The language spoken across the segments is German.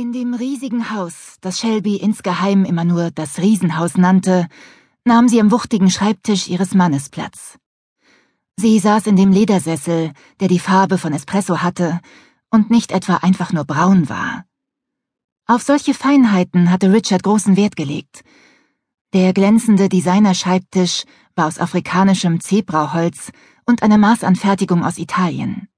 In dem riesigen Haus, das Shelby insgeheim immer nur das Riesenhaus nannte, nahm sie am wuchtigen Schreibtisch ihres Mannes Platz. Sie saß in dem Ledersessel, der die Farbe von Espresso hatte und nicht etwa einfach nur braun war. Auf solche Feinheiten hatte Richard großen Wert gelegt. Der glänzende Designerschreibtisch war aus afrikanischem Zebraholz und eine Maßanfertigung aus Italien.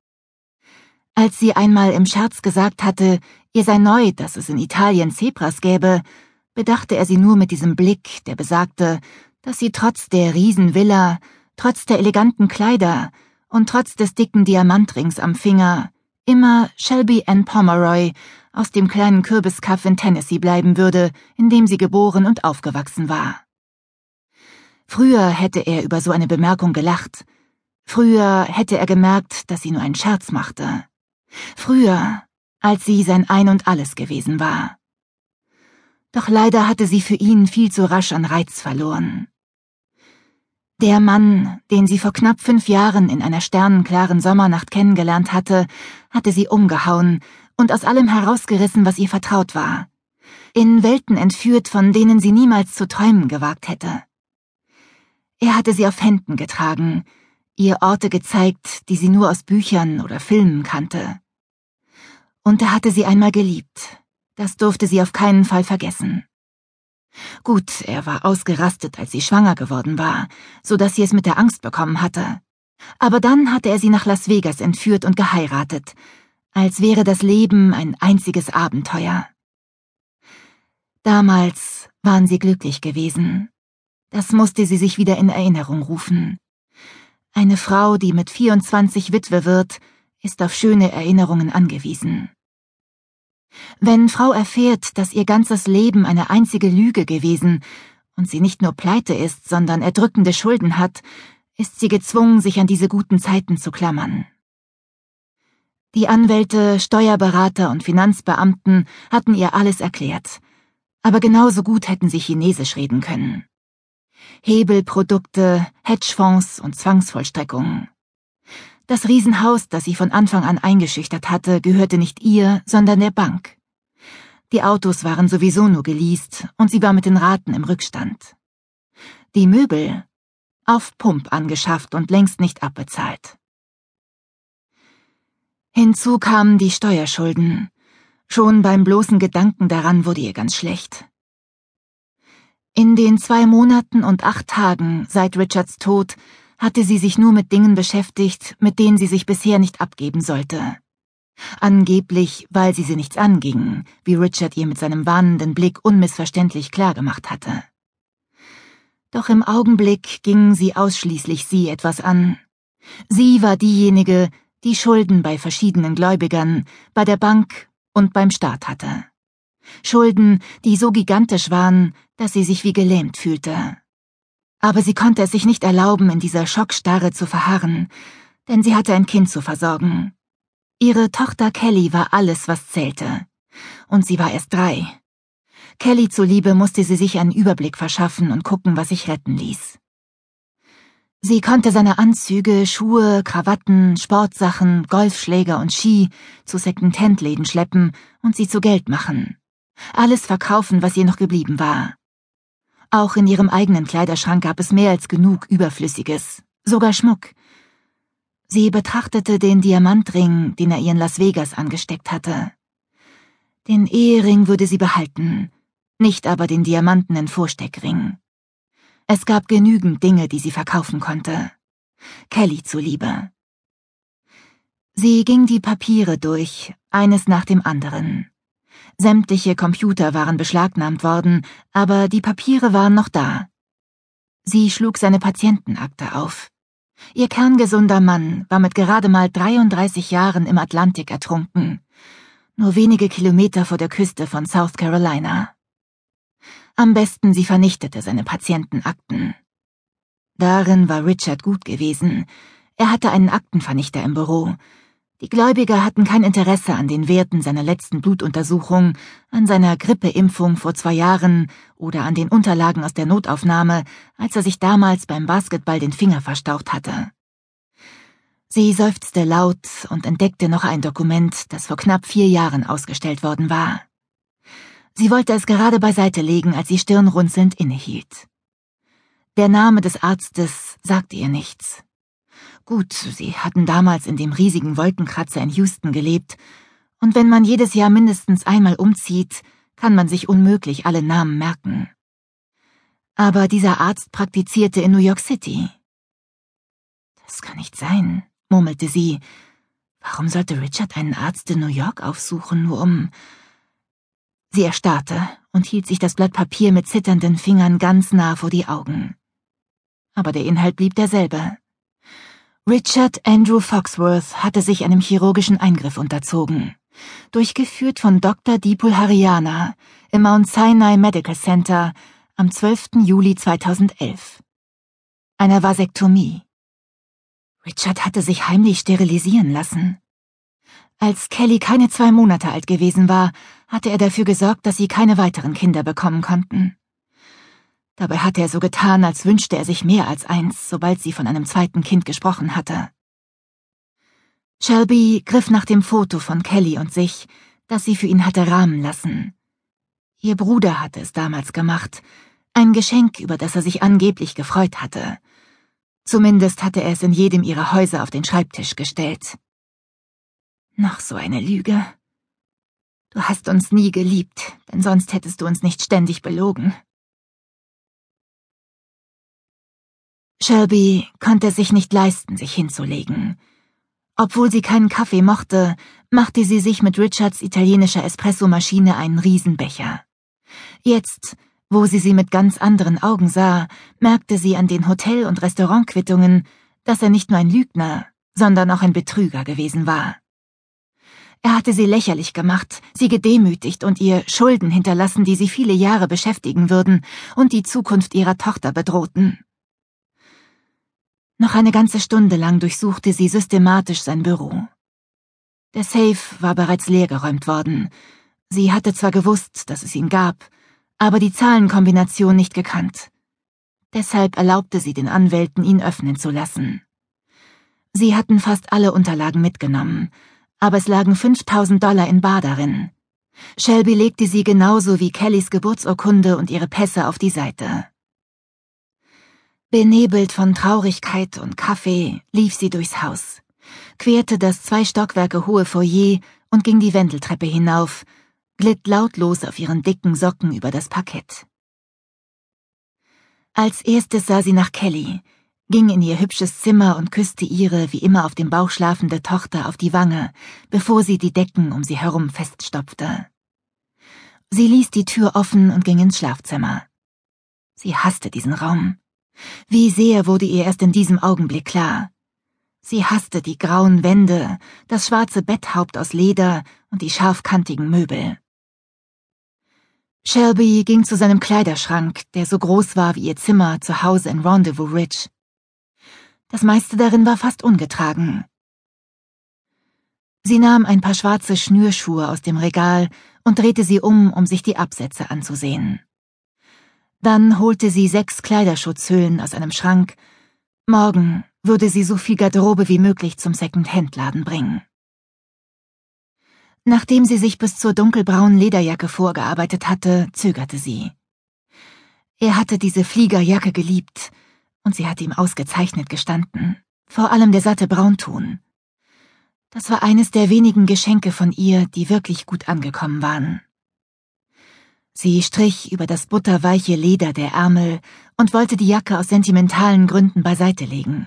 Als sie einmal im Scherz gesagt hatte, ihr sei neu, dass es in Italien Zebras gäbe, bedachte er sie nur mit diesem Blick, der besagte, dass sie trotz der Riesenvilla, trotz der eleganten Kleider und trotz des dicken Diamantrings am Finger immer Shelby Ann Pomeroy aus dem kleinen Kürbiskaff in Tennessee bleiben würde, in dem sie geboren und aufgewachsen war. Früher hätte er über so eine Bemerkung gelacht. Früher hätte er gemerkt, dass sie nur einen Scherz machte. Früher, als sie sein Ein und alles gewesen war. Doch leider hatte sie für ihn viel zu rasch an Reiz verloren. Der Mann, den sie vor knapp fünf Jahren in einer sternenklaren Sommernacht kennengelernt hatte, hatte sie umgehauen und aus allem herausgerissen, was ihr vertraut war. In Welten entführt, von denen sie niemals zu träumen gewagt hätte. Er hatte sie auf Händen getragen, ihr Orte gezeigt, die sie nur aus Büchern oder Filmen kannte. Und er hatte sie einmal geliebt. Das durfte sie auf keinen Fall vergessen. Gut, er war ausgerastet, als sie schwanger geworden war, so dass sie es mit der Angst bekommen hatte. Aber dann hatte er sie nach Las Vegas entführt und geheiratet, als wäre das Leben ein einziges Abenteuer. Damals waren sie glücklich gewesen. Das musste sie sich wieder in Erinnerung rufen. Eine Frau, die mit 24 Witwe wird, ist auf schöne Erinnerungen angewiesen. Wenn Frau erfährt, dass ihr ganzes Leben eine einzige Lüge gewesen und sie nicht nur pleite ist, sondern erdrückende Schulden hat, ist sie gezwungen, sich an diese guten Zeiten zu klammern. Die Anwälte, Steuerberater und Finanzbeamten hatten ihr alles erklärt, aber genauso gut hätten sie Chinesisch reden können. Hebelprodukte, Hedgefonds und Zwangsvollstreckungen. Das Riesenhaus, das sie von Anfang an eingeschüchtert hatte, gehörte nicht ihr, sondern der Bank. Die Autos waren sowieso nur geleast und sie war mit den Raten im Rückstand. Die Möbel auf Pump angeschafft und längst nicht abbezahlt. Hinzu kamen die Steuerschulden. Schon beim bloßen Gedanken daran wurde ihr ganz schlecht. In den zwei Monaten und acht Tagen seit Richards Tod hatte sie sich nur mit Dingen beschäftigt, mit denen sie sich bisher nicht abgeben sollte. Angeblich, weil sie sie nichts angingen, wie Richard ihr mit seinem warnenden Blick unmissverständlich klargemacht hatte. Doch im Augenblick gingen sie ausschließlich sie etwas an. Sie war diejenige, die Schulden bei verschiedenen Gläubigern, bei der Bank und beim Staat hatte. Schulden, die so gigantisch waren, dass sie sich wie gelähmt fühlte. Aber sie konnte es sich nicht erlauben, in dieser Schockstarre zu verharren, denn sie hatte ein Kind zu versorgen. Ihre Tochter Kelly war alles, was zählte. Und sie war erst drei. Kelly zuliebe musste sie sich einen Überblick verschaffen und gucken, was sich retten ließ. Sie konnte seine Anzüge, Schuhe, Krawatten, Sportsachen, Golfschläger und Ski zu Second-Hand-Läden schleppen und sie zu Geld machen alles verkaufen, was ihr noch geblieben war. Auch in ihrem eigenen Kleiderschrank gab es mehr als genug Überflüssiges, sogar Schmuck. Sie betrachtete den Diamantring, den er ihr in Las Vegas angesteckt hatte. Den Ehering würde sie behalten, nicht aber den diamantenen Vorsteckring. Es gab genügend Dinge, die sie verkaufen konnte. Kelly zuliebe. Sie ging die Papiere durch, eines nach dem anderen. Sämtliche Computer waren beschlagnahmt worden, aber die Papiere waren noch da. Sie schlug seine Patientenakte auf. Ihr kerngesunder Mann war mit gerade mal 33 Jahren im Atlantik ertrunken, nur wenige Kilometer vor der Küste von South Carolina. Am besten sie vernichtete seine Patientenakten. Darin war Richard gut gewesen. Er hatte einen Aktenvernichter im Büro, die Gläubiger hatten kein Interesse an den Werten seiner letzten Blutuntersuchung, an seiner Grippeimpfung vor zwei Jahren oder an den Unterlagen aus der Notaufnahme, als er sich damals beim Basketball den Finger verstaucht hatte. Sie seufzte laut und entdeckte noch ein Dokument, das vor knapp vier Jahren ausgestellt worden war. Sie wollte es gerade beiseite legen, als sie stirnrunzelnd innehielt. Der Name des Arztes sagte ihr nichts. Gut, sie hatten damals in dem riesigen Wolkenkratzer in Houston gelebt, und wenn man jedes Jahr mindestens einmal umzieht, kann man sich unmöglich alle Namen merken. Aber dieser Arzt praktizierte in New York City. Das kann nicht sein, murmelte sie. Warum sollte Richard einen Arzt in New York aufsuchen, nur um... Sie erstarrte und hielt sich das Blatt Papier mit zitternden Fingern ganz nah vor die Augen. Aber der Inhalt blieb derselbe. Richard Andrew Foxworth hatte sich einem chirurgischen Eingriff unterzogen. Durchgeführt von Dr. Dipul Haryana im Mount Sinai Medical Center am 12. Juli 2011. Einer Vasektomie. Richard hatte sich heimlich sterilisieren lassen. Als Kelly keine zwei Monate alt gewesen war, hatte er dafür gesorgt, dass sie keine weiteren Kinder bekommen konnten. Dabei hatte er so getan, als wünschte er sich mehr als eins, sobald sie von einem zweiten Kind gesprochen hatte. Shelby griff nach dem Foto von Kelly und sich, das sie für ihn hatte rahmen lassen. Ihr Bruder hatte es damals gemacht, ein Geschenk, über das er sich angeblich gefreut hatte. Zumindest hatte er es in jedem ihrer Häuser auf den Schreibtisch gestellt. Noch so eine Lüge. Du hast uns nie geliebt, denn sonst hättest du uns nicht ständig belogen. Shelby konnte sich nicht leisten, sich hinzulegen. Obwohl sie keinen Kaffee mochte, machte sie sich mit Richards italienischer Espressomaschine einen Riesenbecher. Jetzt, wo sie sie mit ganz anderen Augen sah, merkte sie an den Hotel- und Restaurantquittungen, dass er nicht nur ein Lügner, sondern auch ein Betrüger gewesen war. Er hatte sie lächerlich gemacht, sie gedemütigt und ihr Schulden hinterlassen, die sie viele Jahre beschäftigen würden und die Zukunft ihrer Tochter bedrohten. Noch eine ganze Stunde lang durchsuchte sie systematisch sein Büro. Der Safe war bereits leergeräumt worden. Sie hatte zwar gewusst, dass es ihn gab, aber die Zahlenkombination nicht gekannt. Deshalb erlaubte sie den Anwälten, ihn öffnen zu lassen. Sie hatten fast alle Unterlagen mitgenommen, aber es lagen 5000 Dollar in Bar darin. Shelby legte sie genauso wie Kellys Geburtsurkunde und ihre Pässe auf die Seite. Benebelt von Traurigkeit und Kaffee lief sie durchs Haus, querte das zwei Stockwerke hohe Foyer und ging die Wendeltreppe hinauf, glitt lautlos auf ihren dicken Socken über das Parkett. Als erstes sah sie nach Kelly, ging in ihr hübsches Zimmer und küsste ihre wie immer auf dem Bauch schlafende Tochter auf die Wange, bevor sie die Decken um sie herum feststopfte. Sie ließ die Tür offen und ging ins Schlafzimmer. Sie hasste diesen Raum. Wie sehr wurde ihr erst in diesem Augenblick klar. Sie hasste die grauen Wände, das schwarze Betthaupt aus Leder und die scharfkantigen Möbel. Shelby ging zu seinem Kleiderschrank, der so groß war wie ihr Zimmer zu Hause in Rendezvous Ridge. Das meiste darin war fast ungetragen. Sie nahm ein paar schwarze Schnürschuhe aus dem Regal und drehte sie um, um sich die Absätze anzusehen. Dann holte sie sechs Kleiderschutzhüllen aus einem Schrank. Morgen würde sie so viel Garderobe wie möglich zum Second-Hand-Laden bringen. Nachdem sie sich bis zur dunkelbraunen Lederjacke vorgearbeitet hatte, zögerte sie. Er hatte diese Fliegerjacke geliebt, und sie hatte ihm ausgezeichnet gestanden, vor allem der satte Braunton. Das war eines der wenigen Geschenke von ihr, die wirklich gut angekommen waren. Sie strich über das butterweiche Leder der Ärmel und wollte die Jacke aus sentimentalen Gründen beiseite legen.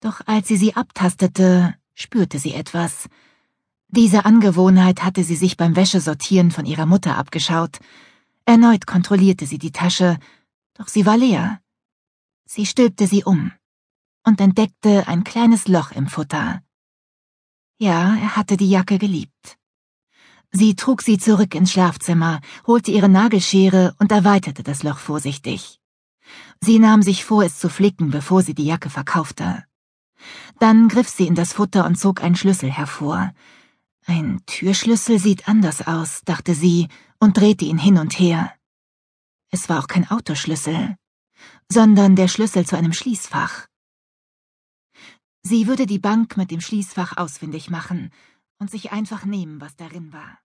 Doch als sie sie abtastete, spürte sie etwas, diese Angewohnheit hatte sie sich beim Wäschesortieren von ihrer Mutter abgeschaut. Erneut kontrollierte sie die Tasche, doch sie war leer. Sie stülpte sie um und entdeckte ein kleines Loch im Futter. Ja, er hatte die Jacke geliebt. Sie trug sie zurück ins Schlafzimmer, holte ihre Nagelschere und erweiterte das Loch vorsichtig. Sie nahm sich vor, es zu flicken, bevor sie die Jacke verkaufte. Dann griff sie in das Futter und zog einen Schlüssel hervor. Ein Türschlüssel sieht anders aus, dachte sie und drehte ihn hin und her. Es war auch kein Autoschlüssel, sondern der Schlüssel zu einem Schließfach. Sie würde die Bank mit dem Schließfach ausfindig machen und sich einfach nehmen, was darin war.